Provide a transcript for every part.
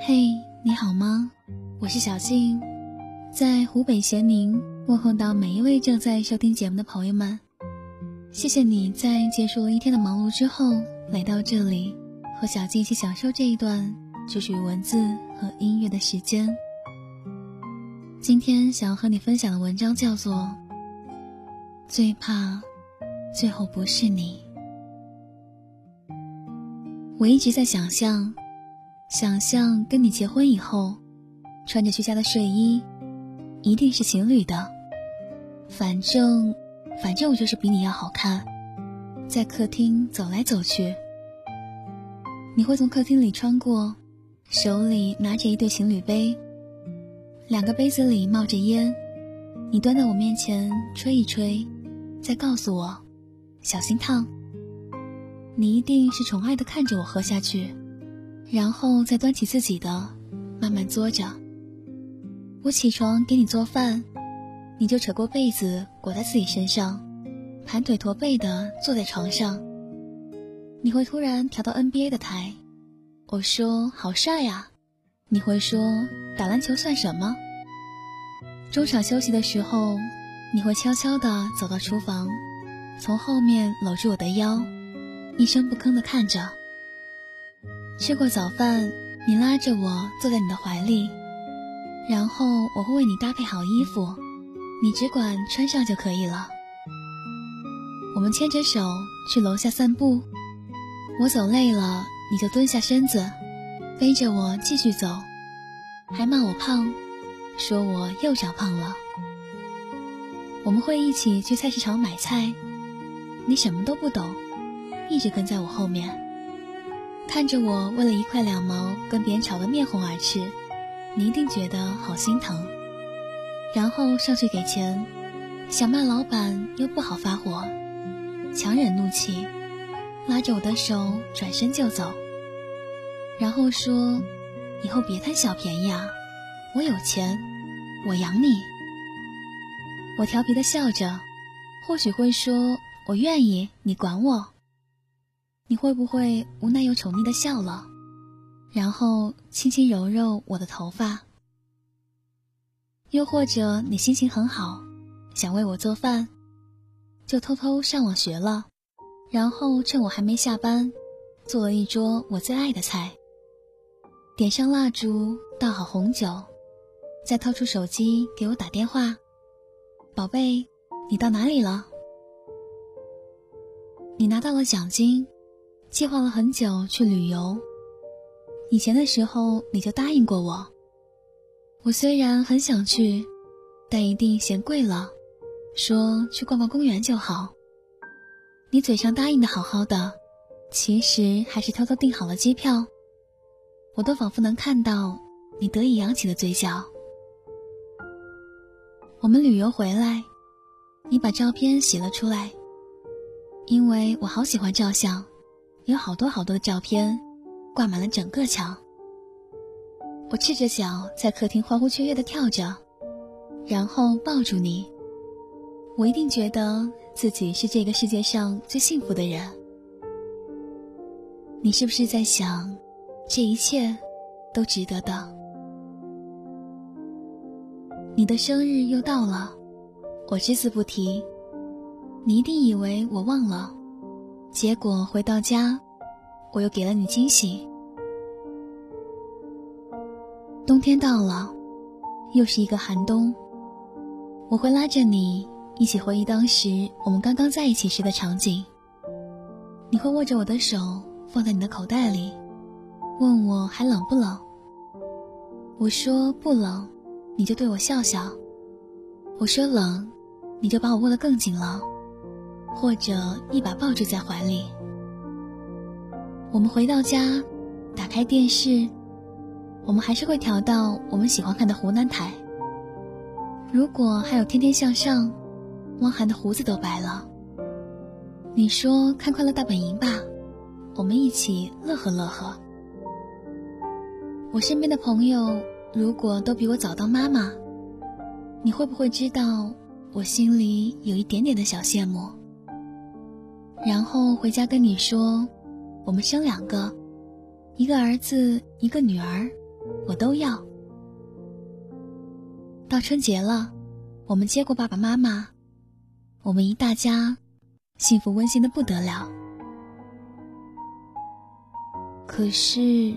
嘿，你好吗？我是小静，在湖北咸宁问候到每一位正在收听节目的朋友们。谢谢你在结束了一天的忙碌之后来到这里，和小静一起享受这一段只属于文字和音乐的时间。今天想要和你分享的文章叫做《最怕最后不是你》。我一直在想象，想象跟你结婚以后，穿着居家的睡衣，一定是情侣的。反正，反正我就是比你要好看，在客厅走来走去。你会从客厅里穿过，手里拿着一对情侣杯，两个杯子里冒着烟，你端在我面前吹一吹，再告诉我，小心烫。你一定是宠爱的看着我喝下去，然后再端起自己的，慢慢嘬着。我起床给你做饭，你就扯过被子裹在自己身上，盘腿驼背的坐在床上。你会突然调到 NBA 的台，我说好帅呀，你会说打篮球算什么？中场休息的时候，你会悄悄地走到厨房，从后面搂住我的腰。一声不吭地看着。吃过早饭，你拉着我坐在你的怀里，然后我会为你搭配好衣服，你只管穿上就可以了。我们牵着手去楼下散步，我走累了，你就蹲下身子，背着我继续走，还骂我胖，说我又长胖了。我们会一起去菜市场买菜，你什么都不懂。一直跟在我后面，看着我为了一块两毛跟别人吵得面红耳赤，你一定觉得好心疼。然后上去给钱，想骂老板又不好发火，强忍怒气，拉着我的手转身就走。然后说：“以后别贪小便宜啊，我有钱，我养你。”我调皮的笑着，或许会说：“我愿意，你管我。”你会不会无奈又宠溺的笑了，然后轻轻揉揉我的头发？又或者你心情很好，想为我做饭，就偷偷上网学了，然后趁我还没下班，做了一桌我最爱的菜。点上蜡烛，倒好红酒，再掏出手机给我打电话：“宝贝，你到哪里了？你拿到了奖金。”计划了很久去旅游，以前的时候你就答应过我。我虽然很想去，但一定嫌贵了，说去逛逛公园就好。你嘴上答应的好好的，其实还是偷偷订好了机票。我都仿佛能看到你得意扬起的嘴角。我们旅游回来，你把照片洗了出来，因为我好喜欢照相。有好多好多的照片，挂满了整个墙。我赤着脚在客厅欢呼雀跃的跳着，然后抱住你。我一定觉得自己是这个世界上最幸福的人。你是不是在想，这一切都值得的？你的生日又到了，我只字不提。你一定以为我忘了。结果回到家，我又给了你惊喜。冬天到了，又是一个寒冬。我会拉着你一起回忆当时我们刚刚在一起时的场景。你会握着我的手放在你的口袋里，问我还冷不冷。我说不冷，你就对我笑笑。我说冷，你就把我握得更紧了。或者一把抱住在怀里。我们回到家，打开电视，我们还是会调到我们喜欢看的湖南台。如果还有《天天向上》，汪涵的胡子都白了。你说看《快乐大本营》吧，我们一起乐呵乐呵。我身边的朋友如果都比我早当妈妈，你会不会知道我心里有一点点的小羡慕？然后回家跟你说，我们生两个，一个儿子，一个女儿，我都要。到春节了，我们接过爸爸妈妈，我们一大家幸福温馨的不得了。可是，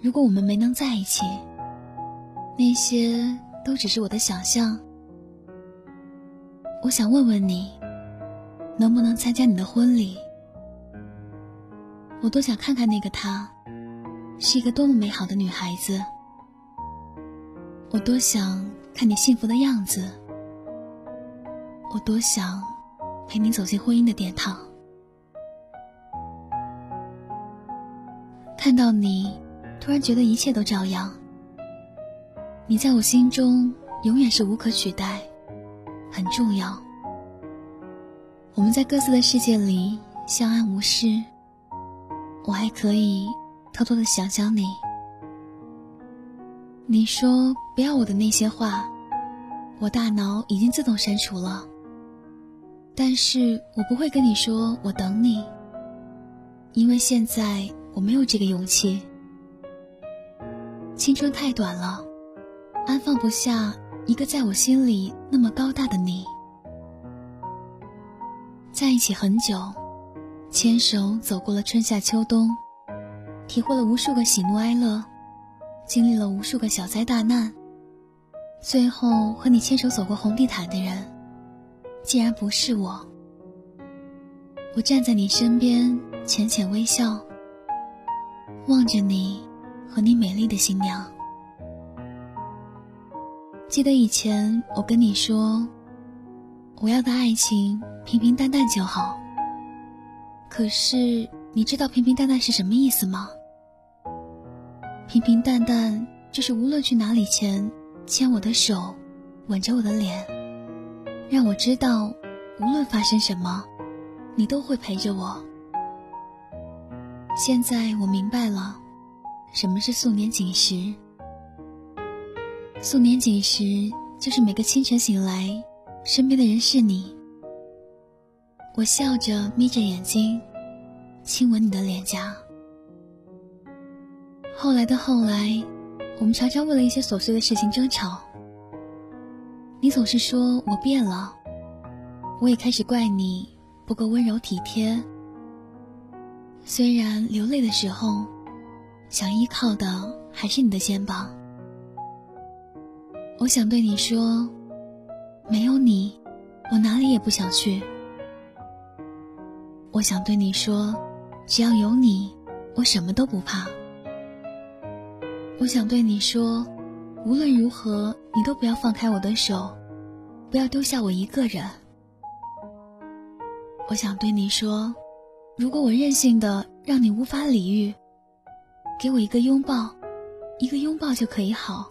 如果我们没能在一起，那些都只是我的想象。我想问问你，能不能参加你的婚礼？我多想看看那个她，是一个多么美好的女孩子。我多想看你幸福的样子。我多想陪你走进婚姻的殿堂。看到你，突然觉得一切都照样。你在我心中永远是无可取代，很重要。我们在各自的世界里相安无事。我还可以偷偷的想想你。你说不要我的那些话，我大脑已经自动删除了。但是我不会跟你说我等你，因为现在我没有这个勇气。青春太短了，安放不下一个在我心里那么高大的你。在一起很久。牵手走过了春夏秋冬，体会了无数个喜怒哀乐，经历了无数个小灾大难。最后和你牵手走过红地毯的人，竟然不是我。我站在你身边，浅浅微笑，望着你和你美丽的新娘。记得以前我跟你说，我要的爱情平平淡淡就好。可是，你知道平平淡淡是什么意思吗？平平淡淡就是无论去哪里前，牵我的手，吻着我的脸，让我知道，无论发生什么，你都会陪着我。现在我明白了，什么是素年锦时。素年锦时就是每个清晨醒来，身边的人是你。我笑着眯着眼睛，亲吻你的脸颊。后来的后来，我们常常为了一些琐碎的事情争吵。你总是说我变了，我也开始怪你不够温柔体贴。虽然流泪的时候，想依靠的还是你的肩膀。我想对你说，没有你，我哪里也不想去。我想对你说，只要有你，我什么都不怕。我想对你说，无论如何，你都不要放开我的手，不要丢下我一个人。我想对你说，如果我任性的让你无法理喻，给我一个拥抱，一个拥抱就可以好。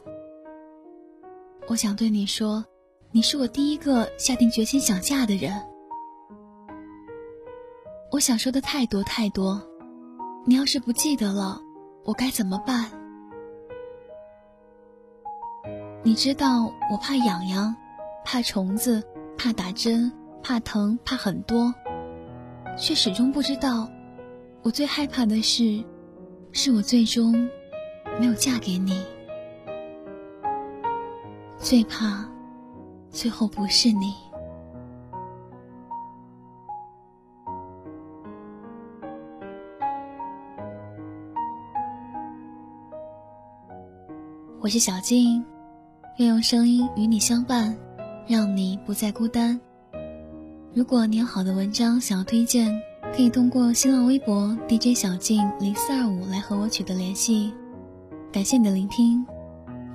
我想对你说，你是我第一个下定决心想嫁的人。我想说的太多太多，你要是不记得了，我该怎么办？你知道我怕痒痒，怕虫子，怕打针，怕疼，怕很多，却始终不知道，我最害怕的是，是我最终没有嫁给你，最怕最后不是你。我是小静，愿用声音与你相伴，让你不再孤单。如果你有好的文章想要推荐，可以通过新浪微博 DJ 小静零四二五来和我取得联系。感谢你的聆听，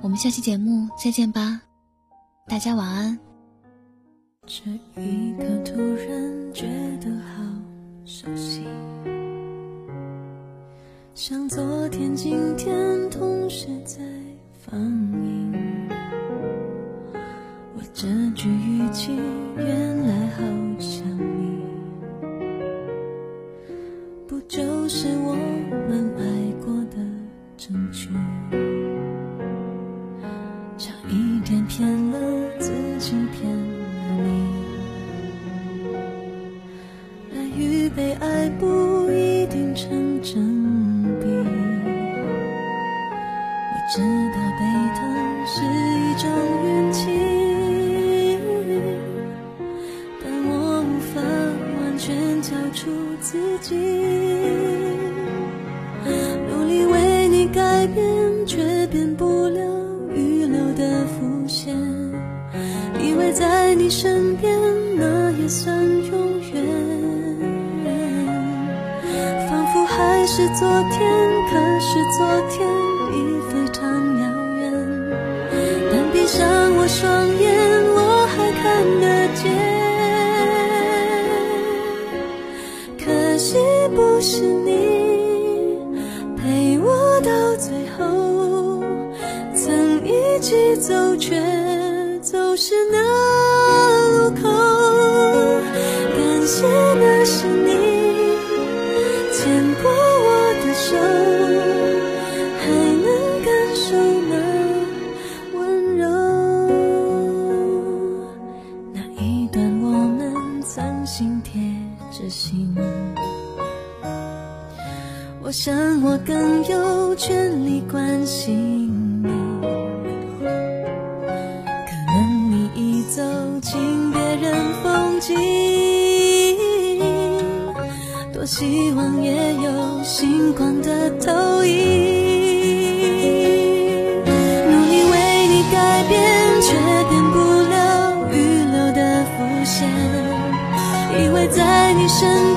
我们下期节目再见吧，大家晚安。这一刻突然觉得好熟悉，像昨天、今天同时在。放映，我这句语气原来好像是昨天已非常遥远。但闭上我双眼，我还看得见。可惜不是你陪我到最后，曾一起走，却走失那路口。感谢那是你进别人风景，多希望也有星光的投影。努力为你改变，却变不了预留的伏线，以为在你身边。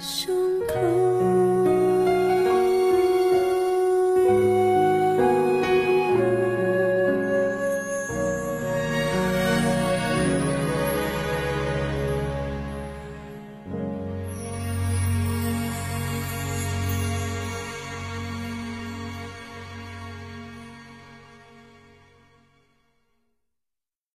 你说。